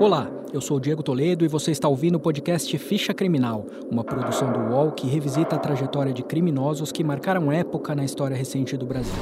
Olá, eu sou Diego Toledo e você está ouvindo o podcast Ficha Criminal, uma produção do UOL que revisita a trajetória de criminosos que marcaram época na história recente do Brasil.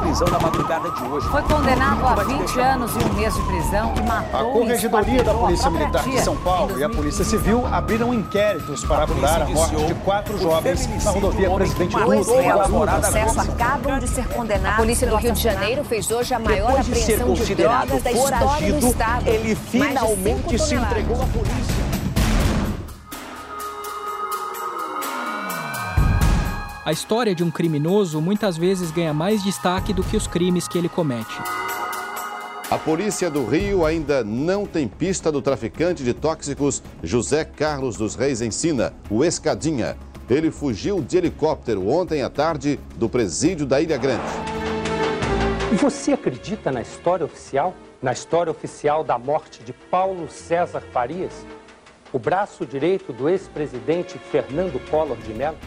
Prisão na madrugada de hoje. Foi condenado a 20 anos e um mês de prisão e matou A Corregedoria da Polícia Militar de São Paulo e a Polícia Civil abriram inquéritos para apurar a morte de quatro jovens na rodovia Presidente Lula. No processo acabam de ser condenados. A Polícia do Rio de Janeiro fez hoje a maior Depois de ser apreensão de drogas da história do Estado. ele Mais de finalmente se entregou à polícia. A história de um criminoso muitas vezes ganha mais destaque do que os crimes que ele comete. A polícia do Rio ainda não tem pista do traficante de tóxicos José Carlos dos Reis Ensina, o Escadinha. Ele fugiu de helicóptero ontem à tarde do presídio da Ilha Grande. E você acredita na história oficial? Na história oficial da morte de Paulo César Farias? O braço direito do ex-presidente Fernando Collor de Mello?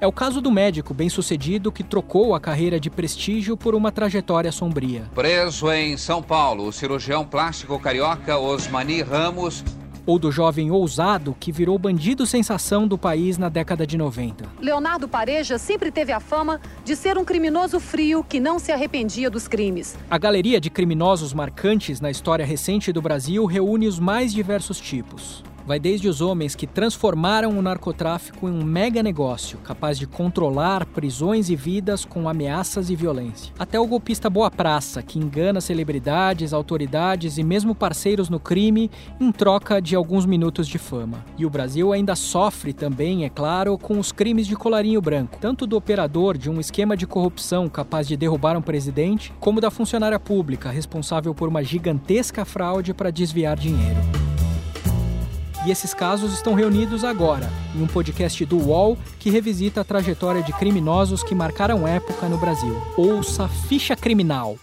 É o caso do médico bem-sucedido que trocou a carreira de prestígio por uma trajetória sombria. Preso em São Paulo, o cirurgião plástico carioca Osmani Ramos Ou do jovem ousado que virou bandido sensação do país na década de 90. Leonardo Pareja sempre teve a fama de ser um criminoso frio que não se arrependia dos crimes. A galeria de criminosos marcantes na história recente do Brasil reúne os mais diversos tipos. Vai desde os homens que transformaram o narcotráfico em um mega negócio, capaz de controlar prisões e vidas com ameaças e violência, até o golpista Boa Praça, que engana celebridades, autoridades e mesmo parceiros no crime em troca de alguns minutos de fama. E o Brasil ainda sofre também, é claro, com os crimes de colarinho branco, tanto do operador de um esquema de corrupção capaz de derrubar um presidente, como da funcionária pública responsável por uma gigantesca fraude para desviar dinheiro. E esses casos estão reunidos agora, em um podcast do UOL que revisita a trajetória de criminosos que marcaram época no Brasil. Ouça Ficha Criminal,